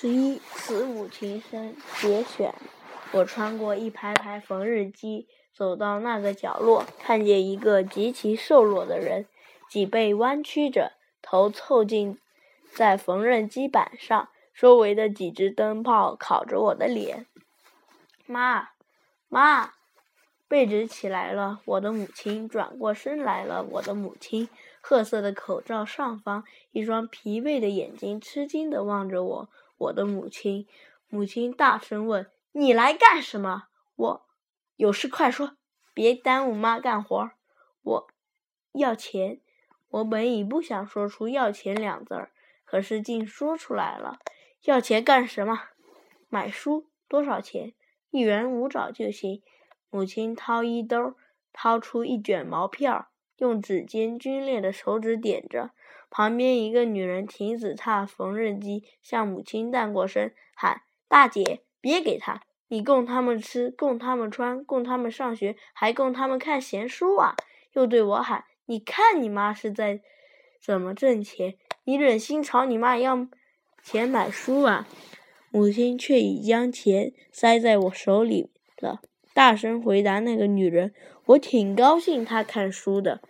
十一，慈母情深节选。我穿过一排排缝纫机，走到那个角落，看见一个极其瘦弱的人，脊背弯曲着，头凑近在缝纫机板上，周围的几只灯泡烤着我的脸。妈，妈，被子起来了。我的母亲转过身来了。我的母亲，褐色的口罩上方，一双疲惫的眼睛吃惊地望着我。我的母亲，母亲大声问：“你来干什么？”我，有事快说，别耽误妈干活。我，要钱。我本已不想说出“要钱”两字儿，可是竟说出来了。要钱干什么？买书。多少钱？一元五爪就行。母亲掏衣兜，掏出一卷毛票，用指尖皲裂的手指点着。旁边一个女人停止踏缝纫机，向母亲淡过身，喊：“大姐，别给他！你供他们吃，供他们穿，供他们上学，还供他们看闲书啊！”又对我喊：“你看你妈是在怎么挣钱？你忍心朝你妈要钱买书啊？”母亲却已将钱塞在我手里了，大声回答那个女人：“我挺高兴她看书的。”